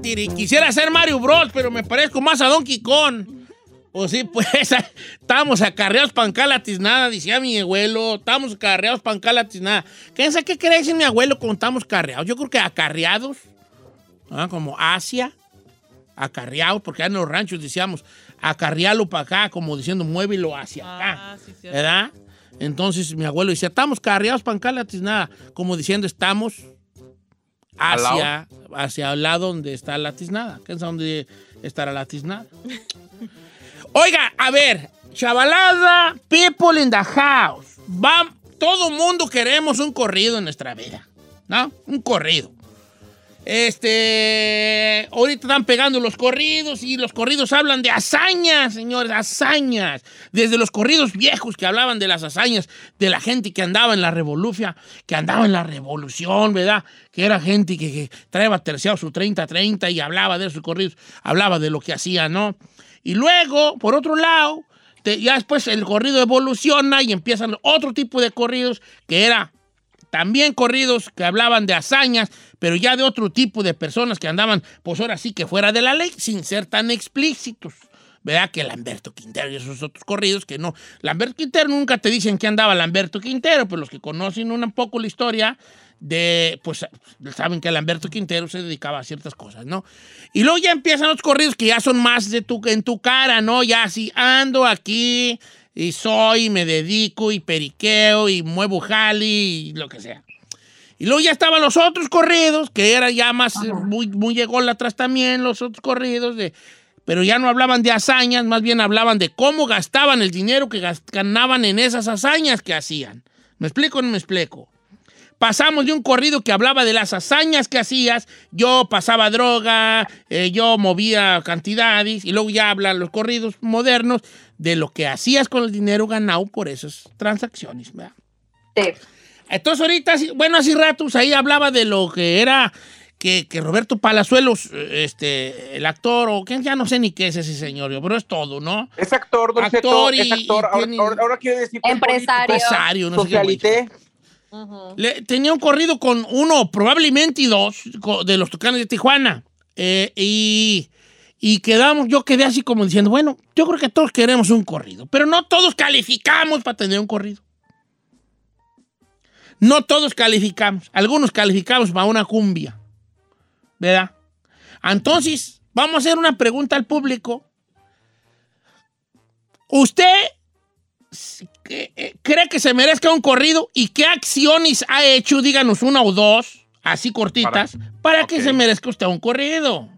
tiri. Quisiera ser Mario Bros, pero me parezco más a Donkey Kong. Pues sí, pues estábamos acarreados pancalatis nada, decía mi abuelo. Estábamos acarreados pancalatis nada. ¿Qué, ¿Qué quiere decir mi abuelo cuando estamos carreados? Yo creo que acarreados, ¿ah? como Asia, acarreados, porque en los ranchos decíamos acarrealo para acá, como diciendo muévelo hacia acá. Ah, sí, cierto. ¿Verdad? Entonces mi abuelo decía, estamos carreados pancalatis nada, como diciendo estamos. Hacia, hacia el lado donde está la tiznada. ¿Qué es donde estará la tiznada? Oiga, a ver, chavalada, people in the house. Va, todo mundo queremos un corrido en nuestra vida, ¿no? Un corrido. Este, ahorita están pegando los corridos y los corridos hablan de hazañas, señores, hazañas. Desde los corridos viejos que hablaban de las hazañas de la gente que andaba en la revolución, que andaba en la revolución, ¿verdad? Que era gente que, que traía terciado su 30-30 y hablaba de esos corridos, hablaba de lo que hacía, ¿no? Y luego, por otro lado, ya después el corrido evoluciona y empiezan otro tipo de corridos que era también corridos que hablaban de hazañas, pero ya de otro tipo de personas que andaban, pues ahora sí que fuera de la ley, sin ser tan explícitos. ¿Verdad? Que Lamberto Quintero y esos otros corridos que no. Lamberto Quintero nunca te dicen que andaba Lamberto Quintero, pero los que conocen un poco la historia de, pues saben que Lamberto Quintero se dedicaba a ciertas cosas, ¿no? Y luego ya empiezan los corridos que ya son más de tu, en tu cara, ¿no? Ya así ando aquí y soy, me dedico y periqueo y muevo jali y lo que sea. Y luego ya estaban los otros corridos, que era ya más, eh, muy, muy atrás también, los otros corridos, de, pero ya no hablaban de hazañas, más bien hablaban de cómo gastaban el dinero que ganaban en esas hazañas que hacían. ¿Me explico o no me explico? Pasamos de un corrido que hablaba de las hazañas que hacías, yo pasaba droga, eh, yo movía cantidades, y luego ya hablan los corridos modernos de lo que hacías con el dinero ganado por esas transacciones. ¿verdad? Sí. Entonces ahorita, bueno, hace ratos ahí hablaba de lo que era que, que Roberto Palazuelos, eh, este, el actor, o que ya no sé ni qué es ese señor, yo, pero es todo, ¿no? Es actor, Don Actor Cheto, y- es actor. y Ahora, tiene- ahora- ahora quiere decir que es Empresario. Empresario, no sé qué. Le- tenía un corrido con uno, probablemente y dos, de los Tucanes de Tijuana. Eh, y, y quedamos, yo quedé así como diciendo, bueno, yo creo que todos queremos un corrido, pero no todos calificamos para tener un corrido. No todos calificamos. Algunos calificamos para una cumbia. ¿Verdad? Entonces, vamos a hacer una pregunta al público. ¿Usted eh, cree que se merezca un corrido y qué acciones ha hecho, díganos una o dos, así cortitas, para, que se merezca usted un corrido?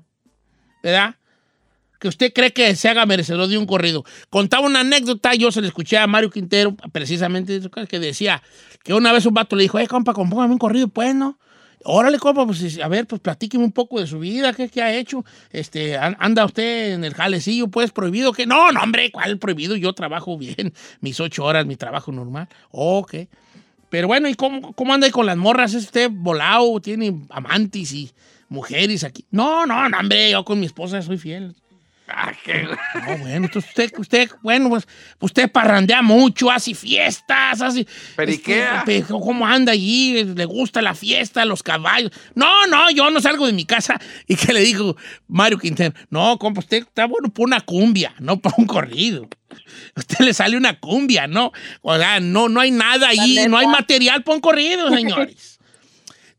¿Verdad? Que usted cree que se haga merecedor de un corrido. Contaba una anécdota, yo se le escuché a Mario Quintero, precisamente, que decía que una vez un vato le dijo, eh, compa, compóngame un corrido, pues, ¿no? Órale, compa, pues, a ver, pues, platíqueme un poco de su vida, ¿qué, ha hecho? Este, an- ¿anda usted en el jalecillo, pues, prohibido? que No, no, hombre, ¿cuál prohibido? Yo trabajo bien, mis ocho horas, mi trabajo normal. Ok. Pero bueno, ¿y cómo, cómo anda ahí con las morras? ¿Es usted volado? ¿Tiene amantes y mujeres aquí? No, no, no, hombre, yo con mi esposa soy fiel. Ah, qué- No, bueno, entonces usted, usted, bueno, pues usted parrandea mucho, hace fiestas, hace... Periquea. este, ¿Cómo anda allí? ¿Le gusta la fiesta, los caballos? No, no, yo no salgo de mi casa. ¿Y qué le dijo Mario Quintero? No, compa, usted está bueno por una cumbia, no para un corrido. A usted le sale una cumbia, ¿no? O sea, no, no hay nada ahí, no hay material para un corrido, señores.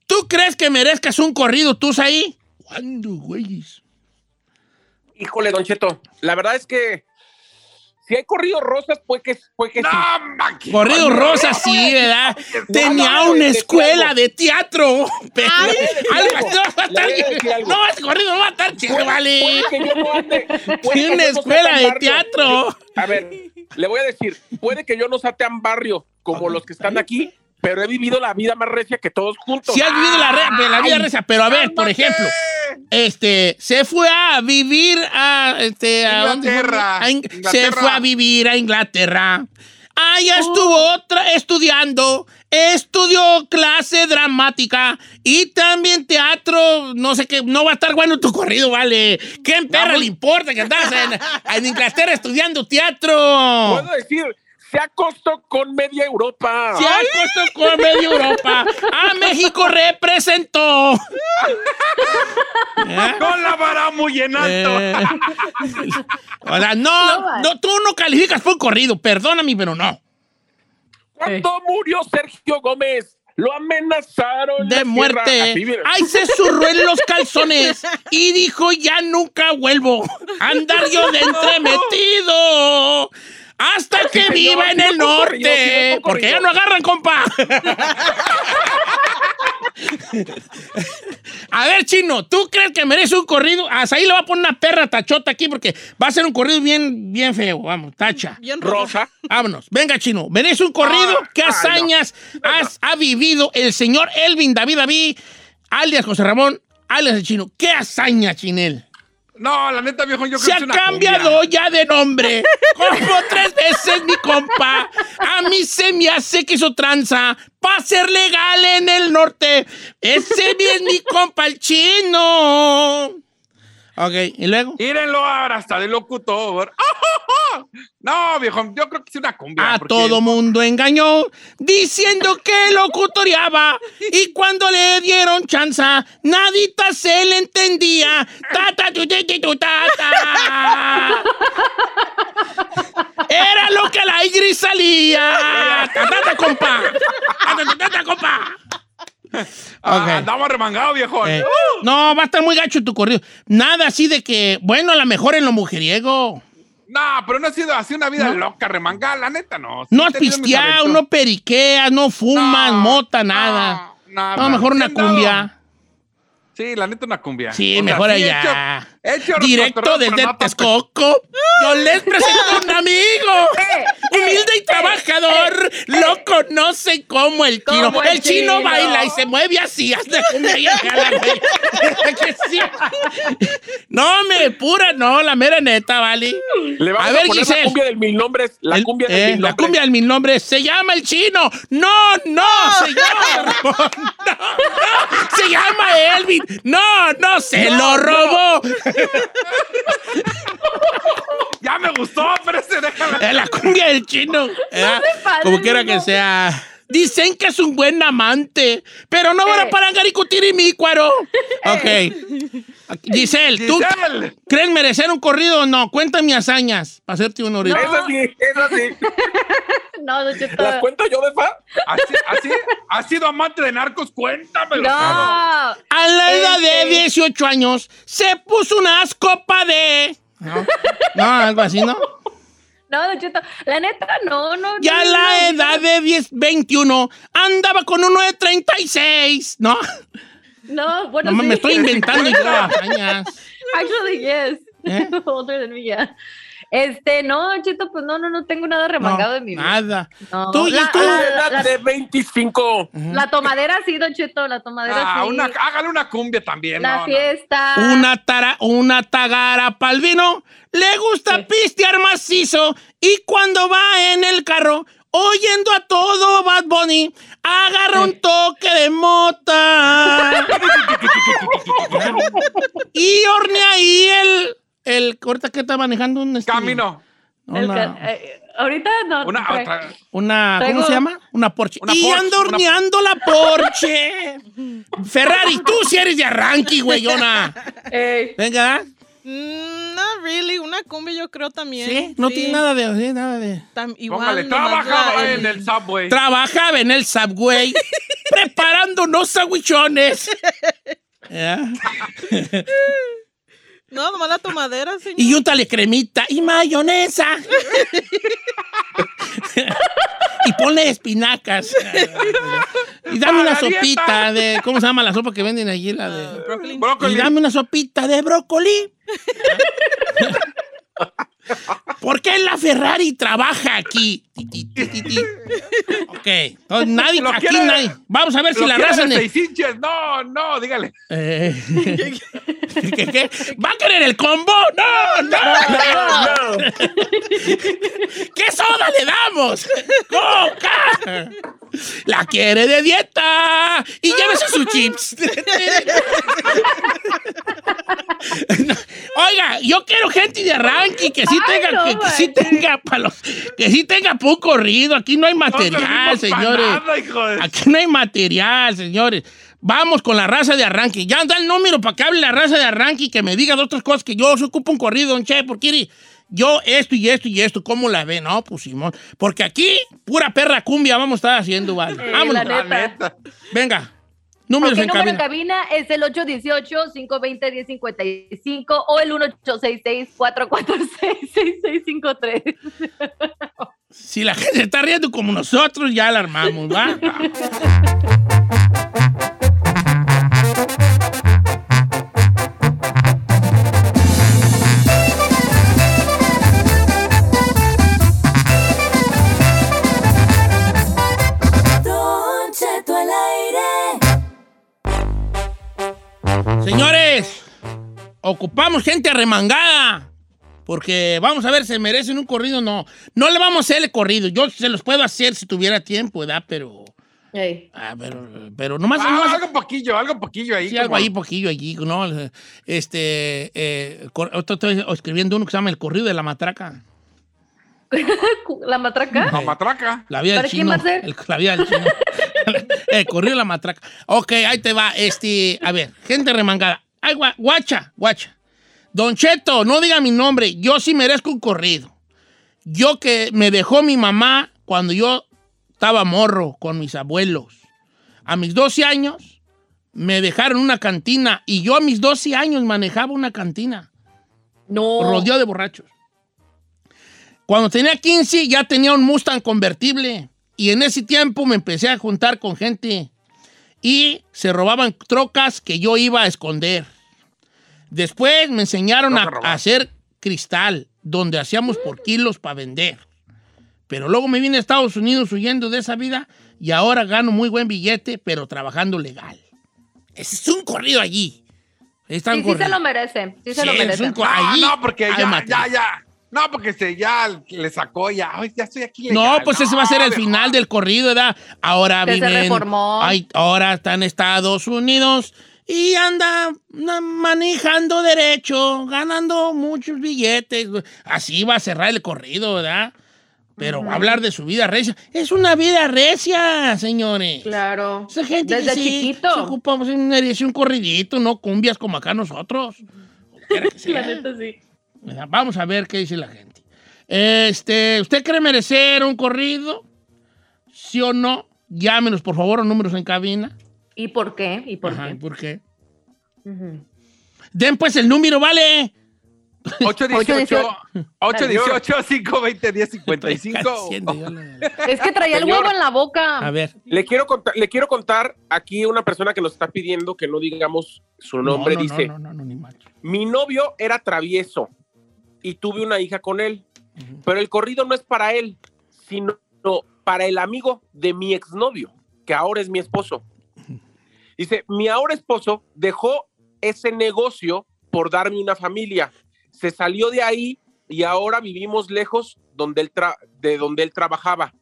¿Tú crees que merezcas un corrido tú ahí? ¿Cuándo, güeyes? Híjole, Don Cheto, la verdad es que si hay corridos rosas, pues que, pues que sí. Corrido Rosa, sí, ¿verdad? Tenía no, una escuela de teatro. Pero, Ay, no. No, ese corrido no va a estar chido, Puede- vale. no Tiene no sea escuela de teatro. A ver, le voy a decir, puede que yo no sea tan barrio como los que están aquí, pero he vivido la vida más recia que todos juntos. Sí has vivido la, re- la vida Ay, reza, pero a ver, por ejemplo, este, se fue a vivir a, este, a. Inglaterra. A In- Se fue a vivir a Inglaterra. Allá estuvo otra estudiando, estudió clase dramática y también teatro, no sé qué, no va a estar bueno tu corrido, vale. ¿Qué en perra le importa que andas en, en Inglaterra estudiando teatro? Puedo decir, se acostó con media Europa. Se puesto con medio Europa. A México representó. ¿Eh? Con la vara muy en alto. Eh, o sea, no, No, tú no calificas por un corrido, perdóname, pero no. ¿Cuándo murió Sergio Gómez? Lo amenazaron. De la muerte. Así. Ay, se zurró en los calzones y dijo, ya nunca vuelvo andar yo de entremetido. Hasta que viva en el norte. Porque ya no agarran, compa. A ver, chino, ¿tú crees que merece un corrido? Hasta ahí le va a poner una perra tachota aquí porque va a ser un corrido bien, bien feo. Vamos, tacha. Bien. Rosa. Vámonos. Venga, chino. ¿Merece un corrido? Ah, ¿Qué ah, no. hazañas has- ha vivido el señor Elvin David David, alias José Ramón, alias el chino? ¿Qué hazaña, chinel? No, la neta, viejo, yo Se creo ha que es una cambiado cumbia. ya de nombre. Como tres veces, mi compa. A mí se me hace que hizo tranza para ser legal en el norte. Ese es mi compa, el chino. Ok, ¿y luego? Mírenlo ahora, hasta de locutor. No, viejo, yo creo que es una cumbia. A porque- todo mundo engañó diciendo que locutoriaba y cuando le dieron chanza nadita se le entendía. Ta, ta, tu, tu, ta, ta. Era lo que la Igris salía. Ta, ta, ta, compa. Ta, ta, ta, ta, compa. Ah, Ok. Andamos remangado, viejo. Eh, no, va a estar muy gacho tu corrido. Nada así de que, bueno, a lo mejor en lo mujeriego. No, pero no ha sido así una vida No. loca, remangada, la neta, no. No has pisteado, no periqueas, no fumas, No, mota, nada. No, mejor una cumbia. Sí, la neta, una cumbia. Sí, O sea, mejor sí he allá. hecho- he hecho Directo desde no Texcoco. Yo les presento un amigo. Humilde y trabajador. Lo conocen como el chino. Como El el chino chino. baila y se mueve así hasta. No, me pura, no, la mera neta, ¿vale? Le vamos A a, ver, poner Giselle. la cumbia del mil nombres. La El- cumbia del eh, mil La nombres. cumbia del mil nombres. Se llama el chino. No, no, señor. No, no. Se llama Elvin. No, no, se lo robó. Ya me gustó, pero ese déjame. Es la cumbia del chino. ¿eh? Como quiera que sea. Dicen que es un buen amante, pero no van a Eh. parar discutir y mi cuaro. Ok. Giselle, ¿tú Giselle. crees merecer un corrido o no? Cuéntame hazañas para hacerte un ahorita. Eso sí, eso sí. No, Don Cheto. ¿Las cuento yo de fa? Así, así, ¿Has sido amante de narcos? Cuéntamelo. No. A la edad de Este. 18 años se puso unas copas de. No, no, algo así, ¿no? No, Don Cheto. La neta, no, no. Ya no, a la no, edad de 10, 21 andaba con uno de 36, ¿no? No, bueno. No, sí. me estoy inventando yo hazañas. Actually, yes. ¿Eh? Older than me, yeah. Este, no, Don Cheto, pues no, no, no tengo nada remangado No, en mi vida. Nada. No. Tú, ¿y la, tú? la- La de 25. la tomadera sí, Don Cheto, la tomadera Ah, sí. una, hágale una cumbia también. la no, no. fiesta. Una, tara, una tagara pa'l vino, le gusta Sí. pistear macizo y cuando va en el carro, oyendo a todo Bad Bunny, agarra un toque de mota. y hornea ahí el, el, ahorita que está manejando un... este, Camino. Una, eh, ahorita no. Una tra- otra. una- ¿cómo Traigo- se llama? Una Porsche. Una y Porsche, anda una- horneando la Porsche. Ferrari, tú si eres de arranque, güeyona. Ey, Venga, Mm, not really. Una cumbia yo creo también. ¿sí? No tiene nada de... sí, nada de... Tam- igual, Póngale, trabajaba la- en el subway. Trabajaba en el Subway preparando unos sandwichones. No, nomás la tomadera, señor. Y úntale cremita y mayonesa. y ponle espinacas. y dame una sopita de. ¿Cómo se llama la sopa que venden allí? La de. Brócoli. Y dame una sopita de brócoli. ¿Por qué la Ferrari trabaja aquí? Ok. Entonces, nadie, aquí quiere- nadie. Vamos a ver si la raza. de. No, no, dígale. Eh, ¿qué, qué? ¿Va a querer el combo? No, no. No, no. ¿Qué soda le damos? ¡Coca! La quiere de dieta y llévese sus chips. Oiga, yo quiero gente de arranque que sí Ay, tenga, no que, que sí tenga palos, que sí tenga poco corrido. Aquí no hay material, señores. nada, hijo de- Aquí no hay material, señores. Vamos con la raza de arranque. Ya da el número para que hable la raza de arranque y que me diga de otras cosas que yo se ocupo un corrido, don Che, porque yo esto y esto y esto, ¿cómo la ve? No, pues Simón. Porque aquí, pura perra cumbia vamos a estar haciendo, vale. Vámonos. la La neta. Venga. Números en número en cabina. cabina es el 818-520-1055 o el 1866-446-6653. Si la gente está riendo como nosotros, ya la armamos, ¿va? ocupamos gente arremangada. Porque vamos a ver, ¿se merecen un corrido? No. No le vamos a hacer el corrido. Yo se los puedo hacer si tuviera tiempo, ¿verdad? Pero. Ah, pero, pero nomás. Ah, nomás- algo poquillo, algo poquillo ahí. Sí, como- algo ahí, poquillo allí, ¿no? Este, eh, estoy escribiendo uno que se llama El corrido de la matraca. ¿La matraca? La matraca. La vida del ¿Para quién chino. va a ser? El- la vida del chino. El corrido de la matraca. Ok, ahí te va. Este, a ver, gente remangada. Ay, guacha, guacha. Don Cheto, no diga mi nombre. Yo sí merezco un corrido. Yo que me dejó mi mamá cuando yo estaba morro con mis abuelos. A mis 12 años me dejaron una cantina y yo a mis 12 años manejaba una cantina No. rodeado de borrachos. Cuando tenía 15 ya tenía un Mustang convertible y en ese tiempo me empecé a juntar con gente y se robaban trocas que yo iba a esconder. Después me enseñaron a, hacer cristal, donde hacíamos por kilos para vender. Pero luego me vine a Estados Unidos huyendo de esa vida y ahora gano muy buen billete, pero trabajando legal. Ese es un corrido allí. Está Sí, se corrido. lo merece. Sí se lo es merece. un co- No, allí no, porque ya, ya. No, porque se, ya le sacó, ya. Ay, ya estoy aquí. No, legal. pues ese va a ser el viejo. final del corrido, ¿verdad? Ahora Que se viven. reformó. ay, ahora está en Estados Unidos y anda manejando derecho, ganando muchos billetes. Así va a cerrar el corrido, ¿verdad? Pero va a hablar de su vida recia. Es una vida recia, señores. Claro. Esa gente Desde que sí, chiquito. se ocupa pues, un, un corridito, no cumbias como acá nosotros. Quiera que sea. La neta sí. Vamos a ver qué dice la gente. Este, ¿usted cree merecer un corrido? ¿Sí o no? Llámenos, por favor, a números en cabina. ¿Y por qué? ¿Y por Ajá, qué? ¿Por qué? Den pues el número, ¿vale? 818 818 Estoy 520 1055 haciendo yo la- Es que traía el huevo en la boca. A ver. Le quiero, contar, le quiero contar aquí una persona que nos está pidiendo que no digamos su nombre. no, no, dice, No, no, no, no, ni macho. mi novio era travieso y tuve una hija con él, pero el corrido no es para él, sino para el amigo de mi exnovio, que ahora es mi esposo. Dice, mi ahora esposo dejó ese negocio por darme una familia. Se salió de ahí y ahora vivimos lejos donde él tra- de donde él trabajaba.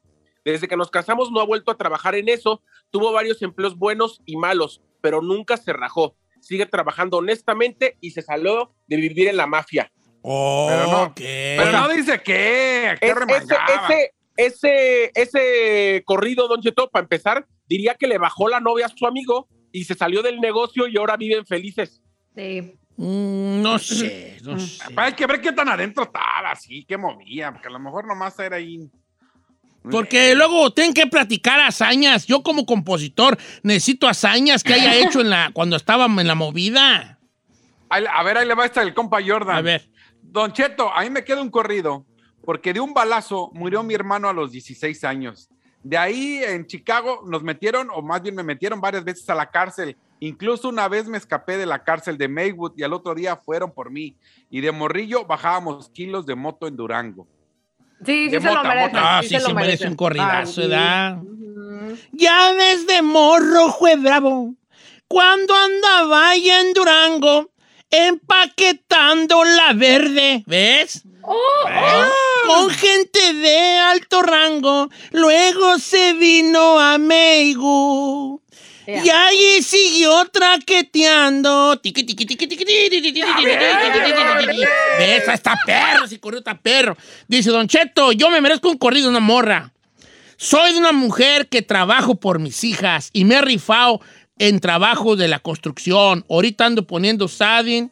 Desde que nos casamos no ha vuelto a trabajar en eso. Tuvo varios empleos buenos y malos, pero nunca se rajó. Sigue trabajando honestamente y se salió de vivir en la mafia. Oh, Pero no- ok. Pero no dice qué. Qué Es- ese, ese, ese, ese corrido, Don Cheto, para empezar, diría que le bajó la novia a su amigo y se salió del negocio y ahora viven felices. Sí. Mm, no sé, no sé. Hay que ver qué tan adentro estaba, así, qué movía, porque a lo mejor nomás era ahí. Porque luego tienen que platicar hazañas. Yo como compositor necesito hazañas que haya hecho en la, cuando estábamos en la movida. A ver, ahí le va esta el compa Jordan. A ver. Don Cheto, a mí me queda un corrido, porque de un balazo murió mi hermano a los 16 años. De ahí en Chicago nos metieron, o más bien me metieron varias veces a la cárcel. Incluso una vez me escapé de la cárcel de Maywood y al otro día fueron por mí. Y de morrillo bajábamos kilos de moto en Durango. Sí, sí se lo merece. mota. Ah, sí, se se lo merece un corridazo. Ya desde morro fue bravo, cuando andaba allá en Durango, empaquetando la verde, ¿ves? Oh, oh. Con gente de alto rango, luego se vino a Meigu. Yeah. Y ahí siguió traqueteando. ¿Ves? Está perro, si corrió, está perro. Dice, Don Cheto, yo me merezco un corrido, una morra. Soy de una mujer que trabajo por mis hijas y me he rifado en trabajo de la construcción. Ahorita ando poniendo siding,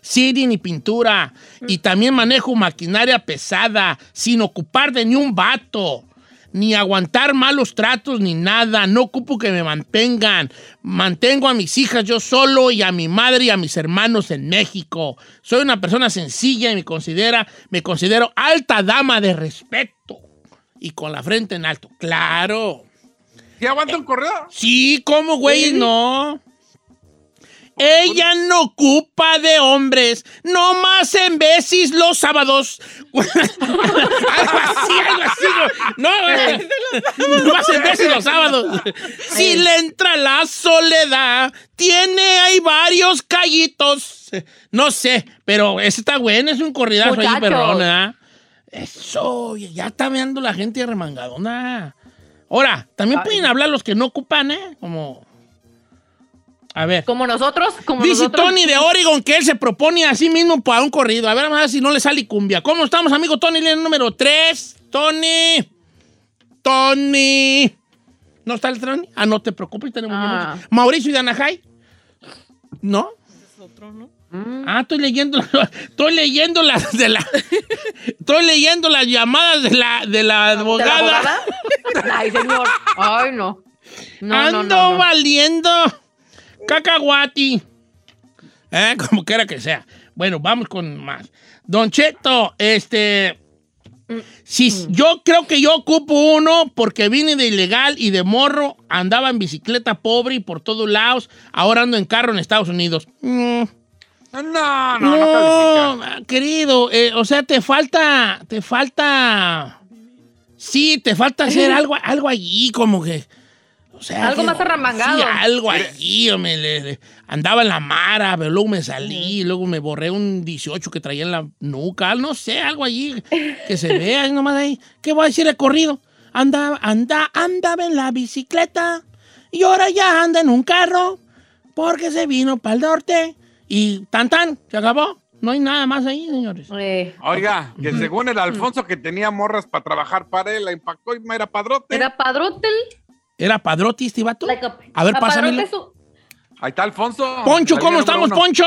siding y pintura. Y también manejo maquinaria pesada, sin ocupar de ni un vato. Ni aguantar malos tratos ni nada. No ocupo que me mantengan. Mantengo a mis hijas yo solo y a mi madre y a mis hermanos en México. Soy una persona sencilla y me, considera, me considero alta dama de respeto. Y con la frente en alto. Claro. ¿Sí aguanta un correo? Sí, ¿cómo, güey? No. Ella no ocupa de hombres, no más en veces los sábados. algo así, algo así. No, güey. no más en veces los sábados. Si le entra la soledad, tiene ahí varios callitos. No sé, pero ese está bueno, es un corridazo ahí, Muchachos. perrón, ¿verdad? Eso, ya está viendo la gente remangadona. Ahora, también pueden hablar los que no ocupan, ¿eh? Como. A ver. Como nosotros, como Dice nosotros. Tony de Oregon que él se propone a sí mismo para un corrido. A ver, vamos a ver si no le sale cumbia. ¿Cómo estamos, amigo Tony? Línea número 3. Tony. Tony. ¿No está el Tony? Ah, no te preocupes, tenemos Ah. Mauricio de Anajay. ¿No? Es otro, ¿no? Ah, estoy leyendo, estoy leyendo las de la, estoy leyendo las llamadas de la, de la ¿De la abogada. abogada? Ay, señor. Ay, no. No, Ando no, no, no. valiendo cacahuati. Eh, como quiera que sea. Bueno, vamos con más. Don Cheto, este. Si, Yo creo que yo ocupo uno porque vine de ilegal y de morro, andaba en bicicleta pobre y por todos lados. Ahora ando en carro en Estados Unidos. Mm, No, no, no, no querido, eh, o sea, te falta, te falta, sí, te falta hacer algo, algo allí, como que, o sea, Algo que- más arremangado. Sí, algo allí, hombre, le- le- andaba en la mara, pero luego me salí, luego me borré un 18 que traía en la nuca, no sé, algo allí que se vea, ahí nomás ahí. ¿Qué voy a decir el corrido? Andaba, anda, andaba en la bicicleta y ahora ya anda en un carro porque se vino para el norte y tan tan, se acabó. No hay nada más ahí, señores. Eh, Oiga, que según el Alfonso que tenía morras para trabajar para él, la empacó y era padrote. era padrote. ¿Era padrote este vato? like a- A ver, a pásamelo. su- Ahí está Alfonso. Poncho, ¿cómo estamos, uno. Poncho?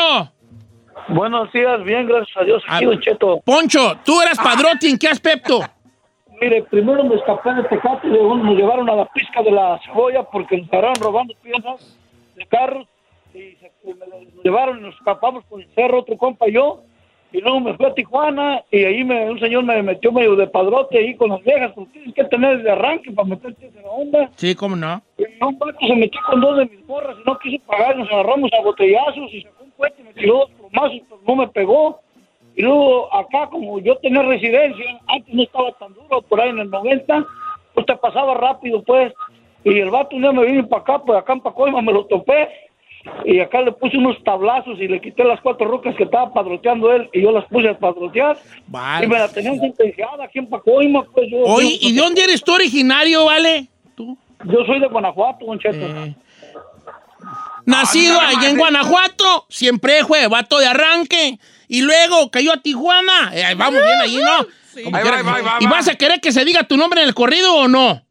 Buenos días, bien, gracias a Dios, aquí. Don Cheto. Poncho, ¿tú eras padrote en qué aspecto? Mire, primero me escapé de Tecate y luego nos llevaron a la pizca de la cebolla porque nos estaban robando piezas de carros y se, y me nos llevaron y nos escapamos con el cerro, otro compa y yo. Y luego me fui a Tijuana y ahí me, un señor me metió medio de padrote ahí con las viejas, porque tienes que tener de arranque para meterte en la onda. Sí, ¿cómo no? Y un vato se metió con dos de mis morras y no quiso pagar, nos agarramos a botellazos y sacó un cohete y me tiró dos plomazos, pero no me pegó. Y luego acá, como yo tenía residencia, antes no estaba tan duro, por ahí en el 90, pues te pasaba rápido, pues. Y el vato un día me vino para acá, pues acá en Pacoima me lo topé. Y acá le puse unos tablazos y le quité las cuatro rocas que estaba padroteando él y yo las puse a padrotear. Vale. Y me la tenían sentenciada aquí en Pacoima, pues yo. Oye, yo- ¿y de dónde eres tú originario, vale? ¿Tú? Yo soy de Guanajuato, Don Cheto. Eh, Nacido nada allá en eh. Guanajuato, siempre fue vato de arranque. Y luego cayó a Tijuana. Eh, vamos bien allí, ¿no? Como Ahí va, que ahí sea. va, ahí ¿Y va. vas a querer que se diga tu nombre en el corrido o no?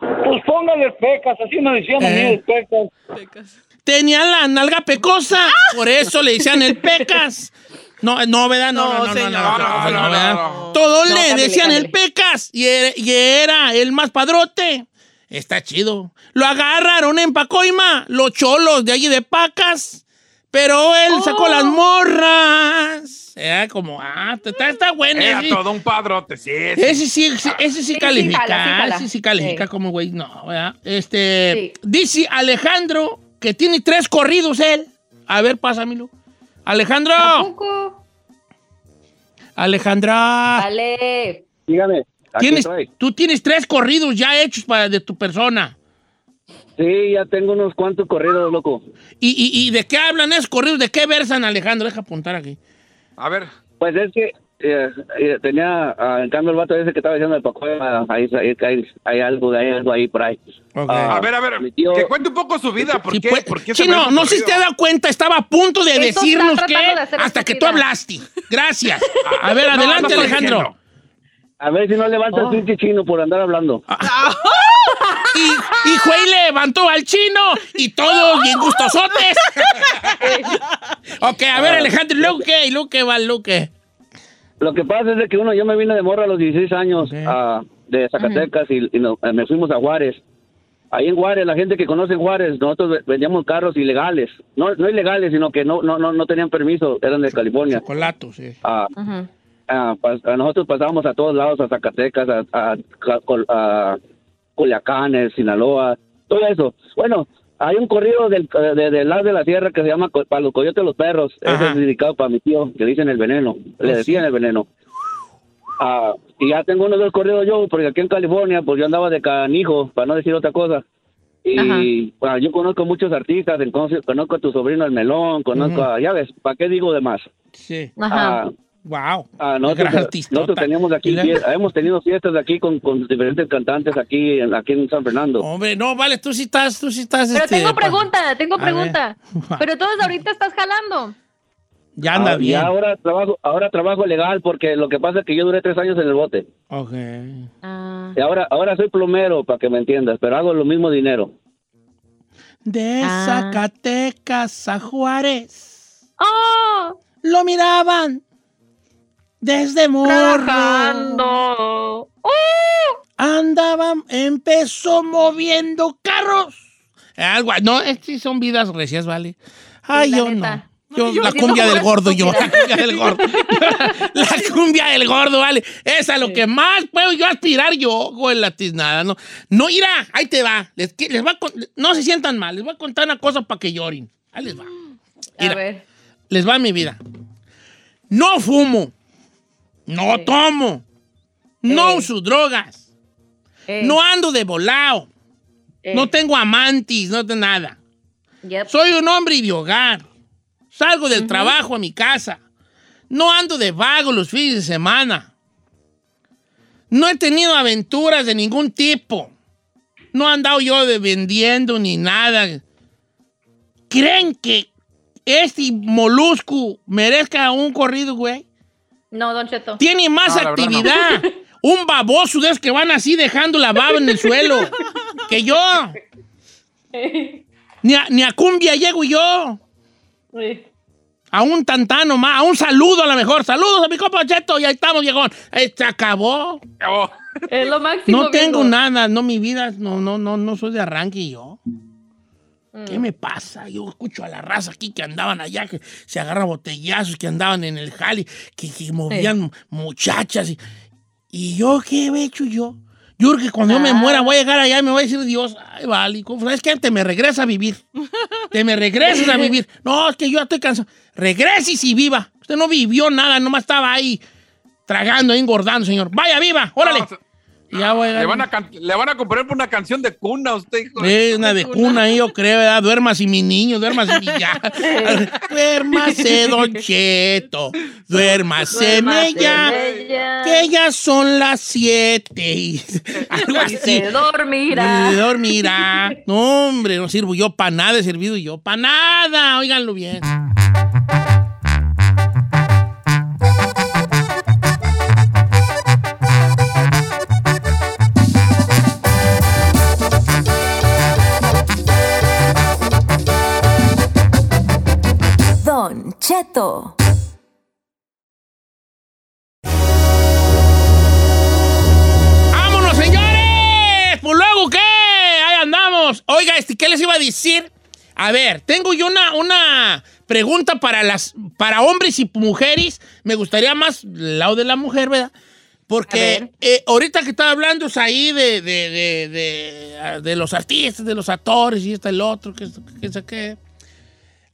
Pues póngale pecas, así me decían a mí Eh. el pecas. Pecas. Tenía la nalga pecosa, por eso le decían el pecas. No, no, ¿verdad? No, no, no, No, no, no, señor. no, no, No, no, ¿verdad? no, no. Todos No, le decían el pecas y era, y era el más padrote. Está chido. Lo agarraron en Pacoima, los cholos de allí de Pacas, pero él sacó Oh. las morras. Era como, ah, está, está bueno. Era ese. todo un padrote, sí. Ese sí, sí, ese sí sí califica, jala, sí jala. ese sí califica Sí. como güey, no, ¿verdad? Este, Sí. dice Alejandro que tiene tres corridos él. A ver, pásamelo. Alejandro, ¿A poco? Alejandra, Dale. Dígame. aquí tienes, estoy. tú tienes tres corridos ya hechos para, de tu persona. Sí, ya tengo unos cuantos corridos, loco. ¿Y, y, y de qué hablan esos corridos? ¿De qué versan, Alejandro? Deja apuntar aquí. A ver, Pues es que eh, eh, tenía, ah, en cambio, el vato ese que estaba diciendo el Paco, ah, ahí, ahí, ahí, hay algo, hay algo ahí por ahí. Ah, a ver, a ver, tío- que cuente un poco su vida. ¿Por Sí, qué? pues, ¿Por qué sí, no, sé si te has dado cuenta, estaba a punto de decirnos que de hasta que tú hablaste. Gracias. A ver, No, no adelante, Alejandro. A ver si no levanta el pinche chino por andar hablando. Y, y fue y levantó al chino y todos bien gustosotes. ok, a ver, Alejandro, ¿y luego qué? ¿Y luego qué va, Luque? Lo que pasa es de que uno, yo me vine de morra a los 16 años de Zacatecas y, y no- eh, me fuimos a Juárez. Ahí en Juárez, la gente que conoce Juárez, nosotros ve- vendíamos carros ilegales. No, no ilegales, sino que no, no, no, no tenían permiso, eran de California. Chocolato, sí. Ah, ah, pas- a nosotros pasábamos a todos lados, a Zacatecas, a, a, a Culiacanes, Sinaloa, todo eso. Bueno, hay un corrido del, de, del lado de la sierra que se llama Co- Para los Coyotes de los Perros. Ese Ajá. es dedicado para mi tío, que dicen el veneno. Le Oh, decían el veneno. Ah, y ya tengo unos dos corridos yo, porque aquí en California, pues yo andaba de canijo, para no decir otra cosa. Y bueno, yo conozco muchos artistas, entonces conozco a tu sobrino el melón, conozco a, ya ves, ¿para qué digo de más? Sí. Ajá. Ah, Wow. Ah, nosotros, nosotros teníamos aquí, Y la- fie- hemos tenido fiestas aquí con, con diferentes cantantes aquí, en- aquí en San Fernando. Hombre, no, vale, tú sí estás, tú sí estás. Pero este, tengo pregunta, tengo pregunta. Pero entonces ahorita estás jalando. Ya anda Ah, y bien. ahora trabajo, ahora trabajo legal porque lo que pasa es que yo duré tres años en el bote. Ok. Ah. Y ahora, ahora soy plomero, para que me entiendas, pero hago lo mismo dinero. De Ah. Zacatecas a Juárez. ¡Oh! Lo miraban desde morro. ¡Oh! Andaban, empezó moviendo carros. Algo, no, estas son vidas recias, ¿vale? Ay, La yo neta. no. Yo, Yo la cumbia del gordo, yo. La cumbia del gordo. la cumbia del gordo, ¿vale? Es a lo que más puedo yo aspirar yo, güey, la tiznada, ¿no? No, irá, ahí te va. Les, les va a no se sientan mal, les voy a contar una cosa para que lloren. Ahí les va. A ver. Les va mi vida. No fumo. No tomo. No uso drogas. Eh, No ando de volado. No tengo amantes, no tengo nada. yep. Soy un hombre de hogar. Salgo del trabajo a mi casa. No ando de vago los fines de semana. No he tenido aventuras de ningún tipo. No he andado yo de vendiendo ni nada. ¿Creen que este molusco merezca un corrido, güey? No, Don Cheto. Tiene más No, no. actividad. Un baboso de esos que van así dejando la baba en el suelo. que yo. Ni a, ni a cumbia llego yo. A un tantano más, a un saludo a lo mejor. Saludos a mi compa Cheto y ahí estamos, viejón. Eh, Se acabó. Es lo máximo. No tengo viejo. nada, no, mi vida, no, no, no, no soy de arranque yo. Mm. ¿Qué me pasa? Yo escucho a la raza aquí que andaban allá, que se agarran botellazos, que andaban en el jali, que, que movían muchachas. Y, y yo, ¿qué he hecho yo? Yo creo que cuando yo me Ah. muera voy a llegar allá y me voy a decir Dios, ay, vale, ¿cómo- ¿sabes qué? Te me regresa a vivir. Te me regresas a vivir. No, es que yo ya estoy cansado. Regreses y viva. Usted no vivió nada, nomás estaba ahí tragando, engordando, señor. Vaya, viva, órale. no, ya le, van a le van a componer una canción de cuna a usted, hijo. Sí, una de cuna ahí, yo creo, ¿verdad? Duermas y mi niño, duermas y mi ya. Duérmase, Don Cheto. Duérmase, Duérmase, ya. Que ya son las siete. Algo Y así. se dormirá. Y dormirá. No, hombre, no sirvo yo para nada, he servido yo para nada. Óiganlo bien. Cheto. ¡Vámonos, señores! Pues luego, ¿qué? Ahí andamos. Oiga, este, ¿qué les iba a decir? A ver, tengo yo una, una pregunta para, las, para hombres y mujeres. Me gustaría más el lado de la mujer, ¿verdad? Porque ver. eh, ahorita que estaba hablando ahí de, de, de, de, de los artistas, de los actores y este, el otro, que, que, que, que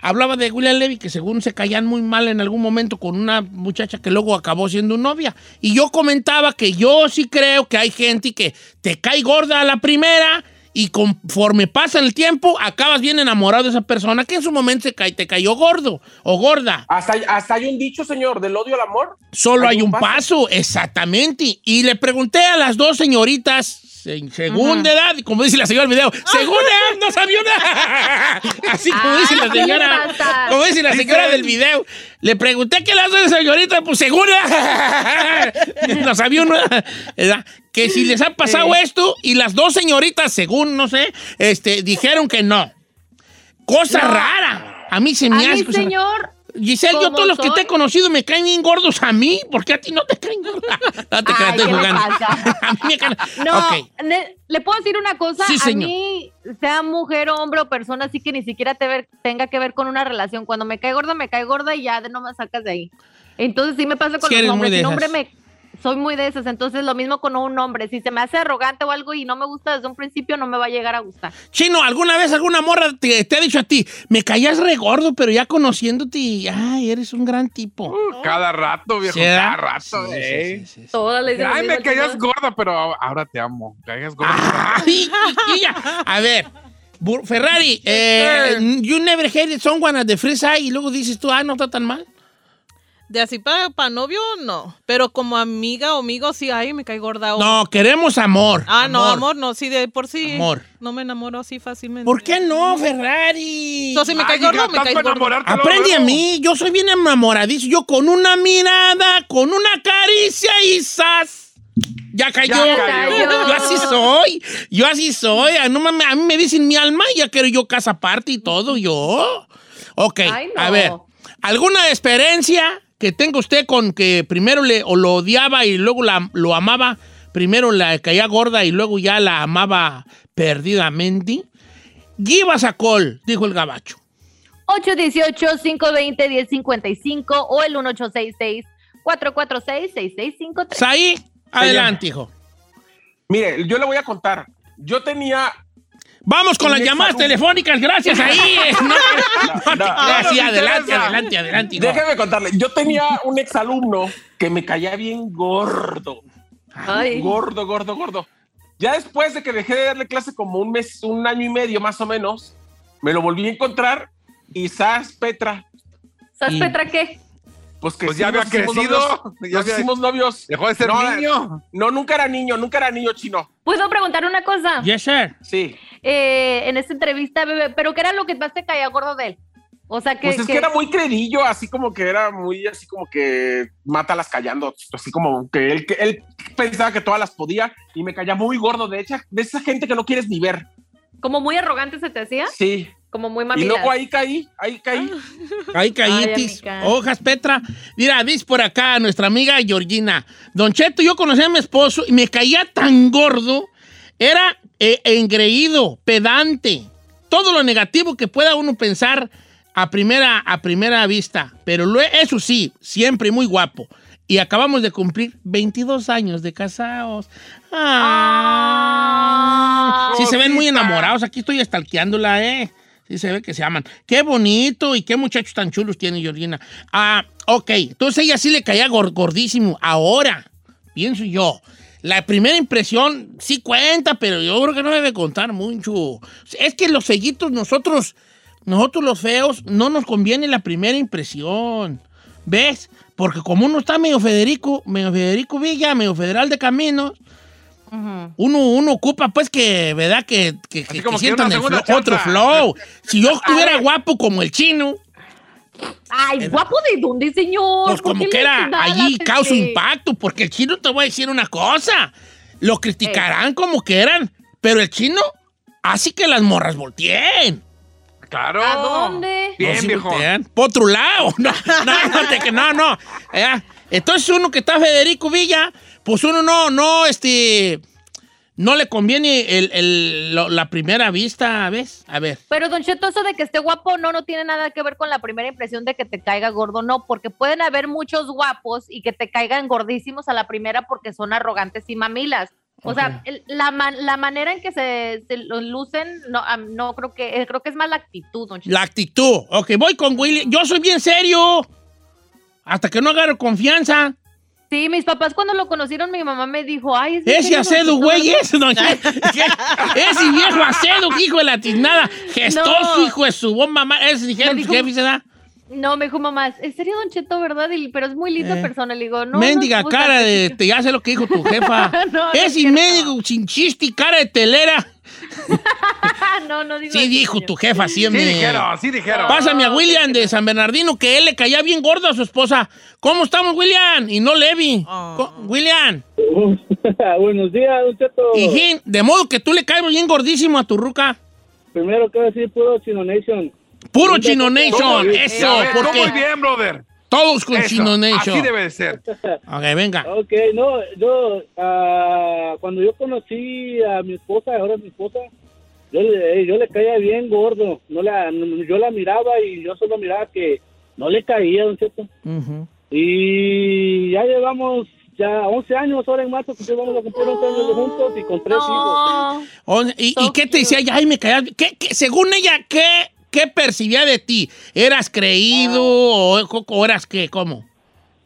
hablaba de William Levy, que según se caían muy mal en algún momento con una muchacha que luego acabó siendo novia. Y yo comentaba que yo sí creo que hay gente que te cae gorda a la primera y conforme pasa el tiempo acabas bien enamorado de esa persona que en su momento se cae, te cayó gordo o gorda. Hasta, hay- hasta hay un dicho, señor, del odio al amor. Solo hay, Hay un paso. exactamente. Y le pregunté a las dos señoritas Se- según de edad, como dice la señora del video, según edad no sabía nada. Así como dice la Ah, ¿qué le señora, como dice la señora del video. Le pregunté qué le hace señorita, pues según edad. no sabía uno. ¿verdad? Que si les ha pasado esto y las dos señoritas, según, no sé, este, dijeron que no. Cosa No. rá. A mí se me hace. señor, Giselle, yo ¿Cómo todos los que te he conocido me caen bien gordos a mí. ¿Por qué a ti no te caen gordos? No te creas, estoy. A mí me caen- No, le puedo decir una cosa. Sí, a señor. mí, sea mujer, hombre o persona, así que ni siquiera te ver- tenga que ver con una relación. Cuando me cae gorda, me cae gorda y ya de no me sacas de ahí. Entonces sí me pasa con Sí, los hombres. Si un hombre me soy muy de esas, entonces lo mismo con un hombre. Si se me hace arrogante o algo y no me gusta desde un principio, no me va a llegar a gustar. Chino, ¿alguna vez alguna morra te, te ha dicho a ti, me caías re gordo, pero ya conociéndote, ay, eres un gran tipo? Cada rato, viejo, cada rato. Sí, sí, eh. sí, sí, sí. Todas lo Ay, me señor. gorda, pero ahora te amo. Caías gorda. Ay. A ver, Ferrari, eh, you never hated someone at the free side y luego dices tú, ah, no está tan mal. De así para novio, no. Pero como amiga o amigo, sí, ay, me cae gorda. o- No, queremos amor. Ah, no, amor, no, sí, de por sí. Amor. No me enamoro así fácilmente. ¿Por qué no, Ferrari? So, si me cae Ay, gordo, hija, me cae tanto gordo. enamorarte luego, Aprende a luego. mí, yo soy bien enamoradizo. Yo con una mirada, con una caricia y ¡zas! Ya cayó. Ya cayó. Yo así soy. Yo así soy. A, no mames, a mí me dicen mi alma y ya quiero yo casa aparte y todo, yo. Ok, Ay, no. a ver. ¿Alguna experiencia que tenga usted con que primero le, o lo odiaba y luego la- lo amaba? Primero la caía gorda y luego ya la amaba perdidamente. Give us a call, dijo el gabacho. 818-520-1055 o el 1866-446-6653. Ahí, adelante, hijo. Mire, yo le voy a contar. Yo tenía. Vamos con las llamadas telefónicas, gracias ahí. No, no no, nos adelante, adelante, adelante. Déjeme contarle. Yo tenía un exalumno que me caía bien gordo. Ay. Gordo, gordo, gordo. Ya después de que dejé de darle clase como un mes, un año y medio más o menos, me lo volví a encontrar y Sas Petra, ¿Sabes, Y- Petra, qué? pues que Pues sí, ya había nos hicimos crecido. novios. Ya hicimos novios. Dejó de ser No, niño. No, nunca era niño, nunca era niño chino. ¿Puedo preguntar una cosa? Yes, sir. Sí. Eh, en esta entrevista, bebé, ¿pero qué era lo que más te caía gordo de él? O sea, que... Pues es que que- era muy credillo, así como que era muy, así como que mátalas callando, así como que él, que él pensaba que todas las podía y me caía muy gordo, de hecho, de esa gente que no quieres ni ver. Como muy arrogante se te hacía, Sí. como muy Y mamilas. luego ahí caí, ahí caí. Ahí caítis. Hojas, Petra. Mira, dice por acá nuestra amiga Georgina. Don Cheto, yo conocí a mi esposo y me caía tan gordo. Era eh, engreído, pedante. Todo lo negativo que pueda uno pensar a primera, a primera vista. Pero lo- eso sí, siempre muy guapo. Y acabamos de cumplir 22 años de casados. Ah. Sí, se ven muy enamorados. Aquí estoy estalqueándola, ¿eh? Sí, se ve que se aman. Qué bonito y qué muchachos tan chulos tiene Georgina. Ah, ok. Entonces ella sí le caía gor- gordísimo. Ahora, pienso yo, la primera impresión sí cuenta, pero yo creo que no debe contar mucho. Es que los fellitos, nosotros, nosotros los feos, no nos conviene la primera impresión. ¿Ves? Porque como uno está medio Federico, medio Federico Villa, medio Federal de Caminos, uno, uno ocupa, pues, que, ¿verdad? Que, que, que- que sientan el flow, otro flow. Si yo estuviera guapo como el chino, Ay, guapo de dónde, señor. pues ¿Por como que era allí causa impacto, porque el chino te voy a decir una cosa. Lo criticarán como quieran, pero el chino hace que las morras volteen. Claro. ¿A dónde? Bien, no, viejo. voltean. Por otro lado. No, no, no, te- que no, no. Eh, Entonces uno que está Federico Villa, pues uno no, no, este, no le conviene el- el- lo- la primera vista, ¿ves? A ver. Pero, Don Cheto, eso de que esté guapo no, no tiene nada que ver con la primera impresión de que te caiga gordo, no, porque pueden haber muchos guapos y que te caigan gordísimos a la primera porque son arrogantes y mamilas. O sea, el- la, man- la manera en que se, lucen, no, am- no creo que, eh, creo que es más la actitud, Don Cheto. La actitud. Ok, voy con Willy. Yo soy bien serio. Hasta que no agarro confianza. Sí, mis papás cuando lo conocieron, mi mamá me dijo, ay, es Ese acedo, güey, ¿verdad?" ese, don. ¿Qué? Ese viejo acedo, hijo de la tiznada. Gestoso, No. hijo de su bomba. Ese dijeron dijo- jefes, ¿verdad? No, me dijo mamá, ¿en serio, Don Cheto, verdad? Y- pero es muy linda Eh. persona. Le digo, no. Pues, cara de. te- ya sé lo que dijo tu jefa. No, es es cierto. mendigo, sin chiste y cara de telera. no, no digo Sí dijo tu jefa Sí siempre. dijeron, sí dijeron. Pásame a William de San Bernardino, que él le caía bien gordo a su esposa. ¿Cómo estamos, William? Y no Levi. Oh. Co- William, Buenos días, Don Cheto. hijín, de modo que tú le caes bien gordísimo a tu ruca. Primero quiero decir puro Chino Nation. Puro Chino Nation, eso, porque Muy bien, brother. Todos con Eso, Chino Nation. Así debe de ser. Ok, venga. Ok, no, yo, ah, cuando yo conocí a mi esposa, ahora mi esposa, yo le, yo le caía bien gordo. No la, yo la miraba y yo solo miraba que no le caía, Don Cheto. Ujú. Y ya llevamos ya 11 años, ahora en marzo, que vamos a cumplir 11 años de juntos y con tres hijos. No. ¿Y, y qué te decía? ella? Ay, me. ¿Qué, qué- según ella, ¿qué, ¿qué percibía de ti? ¿Eras creído o, o eras qué? ¿Cómo?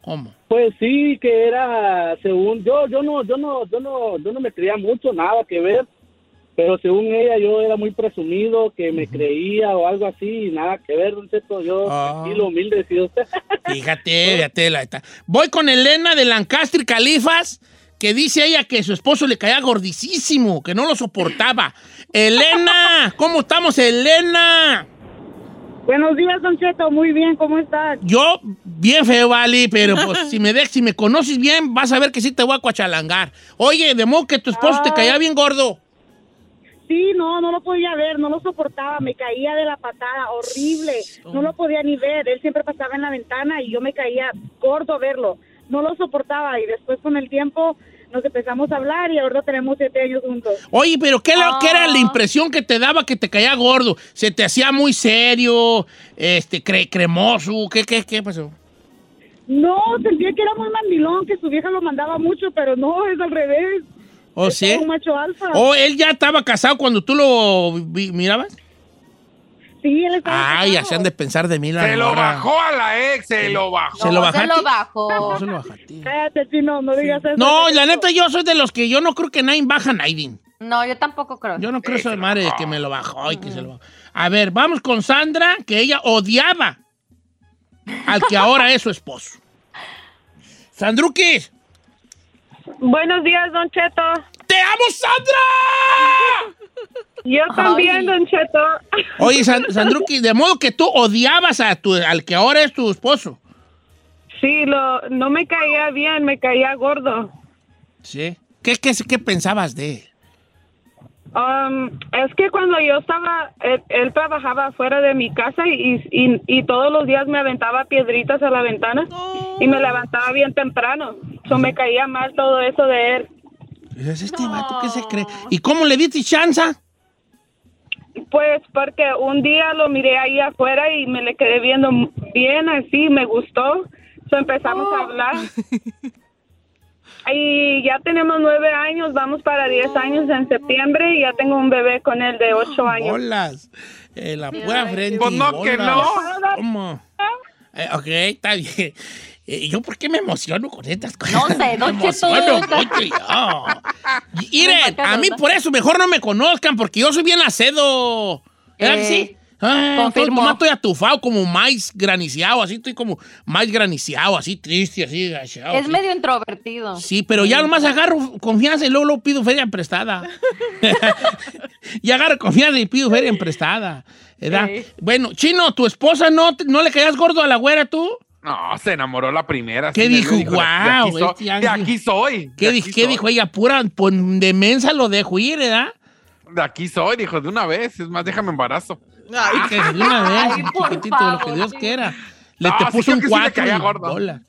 ¿Cómo? Pues sí, que era, según yo, yo no, yo no, yo no, yo no me creía mucho, nada que ver, pero según ella yo era muy presumido, que me creía o algo así, nada que ver, don Cheto, yo Ah. tranquilo, humilde, sí, usted. Fíjate, fíjate. La, esta- Voy con Elena de Lancaster Califas, que dice ella que su esposo le caía gordicísimo, que no lo soportaba. Elena, ¿cómo estamos, Elena? Buenos días, Don Cheto. Muy bien, ¿cómo estás? Yo, bien feo, vale, pero pues si me, de- si me conoces bien, vas a ver que sí te voy a cuachalangar. Oye, de modo que tu esposo te Ah. caía bien gordo. Sí, no, no lo podía ver, no lo soportaba, me caía de la patada, horrible. No lo podía ni ver. Él siempre pasaba en la ventana y yo me caía gordo verlo. No lo soportaba y después con el tiempo nos empezamos a hablar y ahora tenemos siete años juntos. Oye, pero ¿qué, era- qué era la Ah. impresión que te daba que te caía gordo? ¿Se te hacía muy serio, este, cre- cremoso? ¿Qué, qué, qué pasó? No, sentía que era muy mandilón, que su vieja lo mandaba mucho, pero no, es al revés. ¿O Es sí? un macho alfa. ¿O él ya estaba casado cuando tú lo mirabas? Sí, él estaba Ay, así han de pensar de mí la Se lo morra. bajó a la ex, se lo bajó. ¿Se lo No, bajaste? Se lo bajó. No, se lo bajó a ti. Cállate, chino, no digas eso. No, la neta, yo soy de los que yo no creo que nadie baja a nadie. No, yo tampoco creo. Yo no creo eso de madre de que me lo bajó y que se lo bajó. A ver, vamos con Sandra, que ella odiaba al que ahora es su esposo. Sandruquis, Buenos días, Don Cheto. ¡te amo, Sandra! Yo también, Don Cheto. Oye, San- Sandruquis, de modo que tú odiabas a tu, al que ahora es tu esposo. Sí, lo, no me caía bien, me caía gordo. Sí. ¿Qué, qué, qué pensabas de él? Um, es que cuando yo estaba, él, él trabajaba fuera de mi casa y, y, y todos los días me aventaba piedritas a la ventana y me levantaba bien temprano. So me caía mal todo eso de él. Es este vato que se cree. ¿Y cómo le diste chanza? Pues porque un día lo miré ahí afuera y me le quedé viendo bien así, me gustó. So empezamos a hablar. Y ya tenemos nueve años, vamos para diez años en septiembre y ya tengo un bebé con él de ocho años. Bolas. Eh, la pura frente. Pues no, que bolas. no. ¿Cómo? Eh, ok, está bien. Eh, ¿Yo por qué me emociono con estas cosas? No sé, me Don emociono Miren, Me a mí por eso mejor no me conozcan, porque yo soy bien acedo. ¿Verdad que Eh, sí? Ah, confirmo. entonces, estoy atufado como maíz graniciado, así estoy como maíz graniciado, así triste, así agachado. Es así. medio introvertido. Sí, pero ya nomás agarro confianza y luego, luego pido feria prestada. y agarro confianza y pido feria prestada. Sí. Bueno, Chino, ¿tu esposa no, no le caías gordo a la güera tú? No, se enamoró la primera. ¿Qué dijo? de- Guau, de, aquí soy, este de ángel. aquí soy. ¿Qué, de aquí qué soy. dijo ella? Pura pues, de mensa lo dejo ir, ¿verdad? De aquí soy, dijo, de una vez. Es más, déjame embarazo. Ay, Que de una vez, Ay, chiquitito, lo que favor, Dios sí. quiera. Le No, te sí puso creo un que sí le cuatro gordo. bola.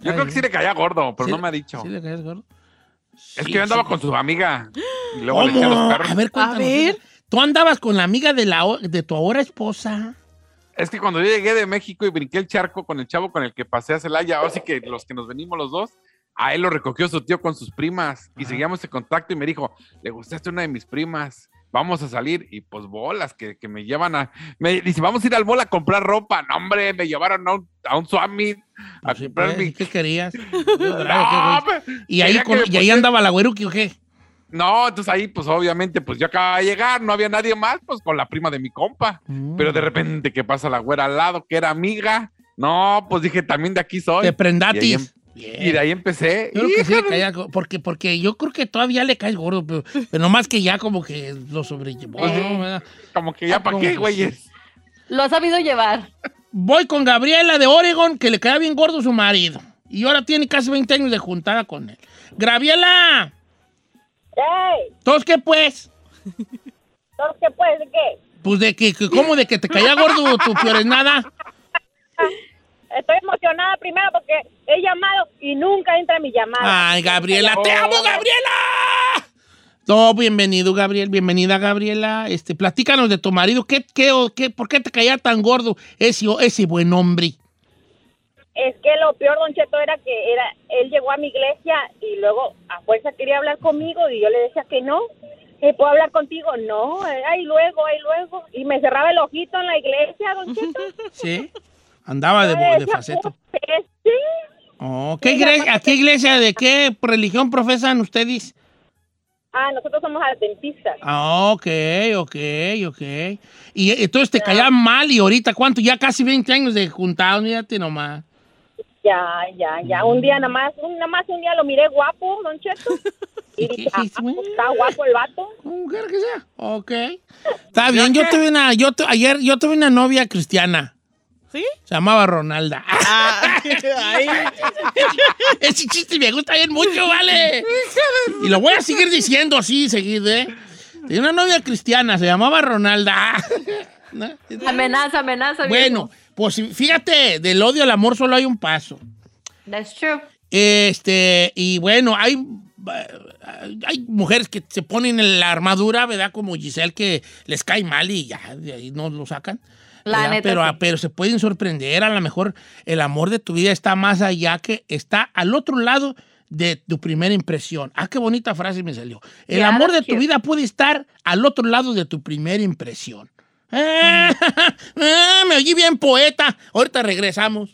Yo creo que sí le caía gordo, pero Sí, no me ha dicho. ¿Sí le caías gordo? es Sí, que yo andaba sí. con su amiga. Y luego le eché a los ¿Cómo? perros. A ver, cuéntanos. ver. eso. ¿Tú andabas con la amiga de, la, o- de tu ahora esposa? Es que cuando yo llegué de México y brinqué el charco con el chavo con el que pasé a Celaya, ahora sí que los que nos venimos los dos, a él lo recogió su tío con sus primas y seguíamos en contacto y me dijo, le gustaste una de mis primas, vamos a salir y pues bolas que, que me llevan a... Me dice, vamos a ir al mall a comprar ropa. No, hombre, me llevaron a un, a un Summit a Sí, comprar pues, mi... ¿Qué querías? No, ¿Y ahí, con- y ahí andaba la güeruqui o qué? No, entonces ahí, pues obviamente, pues yo acababa de llegar, no había nadie más, pues con la prima de mi compa. Mm. Pero de repente que pasa la güera al lado, que era amiga. No, pues dije, también de aquí soy. De Y, ahí prendatis. em- y de ahí empecé. Yo creo que sí le caía, porque, porque yo creo que todavía le caes gordo, pero, pero nomás que ya como que lo sobrellevó. ¿no? ¿Verdad? Como que ya, ¿para Como qué, güeyes? Lo ha sabido llevar. Voy con Gabriela de Oregon, que le caía bien gordo su marido. Y ahora tiene casi 20 años de juntada con él. Gabriela, ¡Ey! ¿todos qué pues? ¿Entonces qué pues? ¿De qué? Pues de que, que ¿cómo de que te caía gordo tu peor es nada? Estoy emocionada primero porque he llamado y nunca entra mi llamada. Ay, Gabriela, te amo, Gabriela. No, bienvenido, Gabriel, bienvenida, Gabriela. Este, platícanos de tu marido. ¿Qué, qué, o qué, ¿Por qué te caía tan gordo ese, ese buen hombre? Es que lo peor, Don Cheto, era que era, él llegó a mi iglesia y luego a fuerza quería hablar conmigo y yo le decía que no. Eh, ¿Puedo hablar contigo? No, eh, ahí luego, ahí luego. Y me cerraba el ojito en la iglesia, Don Cheto. ¿Sí? Andaba de, de faceto. "Pues, Sí, Oh, ¿qué igre- ¿A qué iglesia, de qué religión profesan ustedes? Ah, nosotros somos adventistas. Ah, ok, ok, ok. Y entonces te caía mal y ahorita, ¿cuánto? Ya casi 20 años de juntados, fíjate nomás. Ya, ya, ya. Un día nada más, un, nada más un día lo miré guapo, Don Cheto. Y ¿Qué dije, ah, pues, está guapo el vato. Quiera que sea. Ok. Está bien, yo tuve una, yo tu- ayer yo tuve una novia cristiana. ¿Sí? Se llamaba Ronalda. Ah, ay, Ese chiste me gusta bien mucho, vale. Y lo voy a seguir diciendo así seguido, ¿eh? Tenía una novia cristiana, se llamaba Ronalda. ¿No? Amenaza, amenaza. Bueno, pues fíjate, del odio al amor solo hay un paso. That's true. Este, y bueno, hay, hay mujeres que se ponen en la armadura, ¿verdad? Como Giselle, que les cae mal y ya, de ahí no lo sacan. La neta, pero, sí. pero se pueden sorprender, a lo mejor el amor de tu vida está más allá que está al otro lado de tu primera impresión. Ah, qué bonita frase me salió. El Yeah, amor de tu vida puede estar al otro lado de tu primera impresión. Ah, ah, me oí bien poeta. Ahorita regresamos.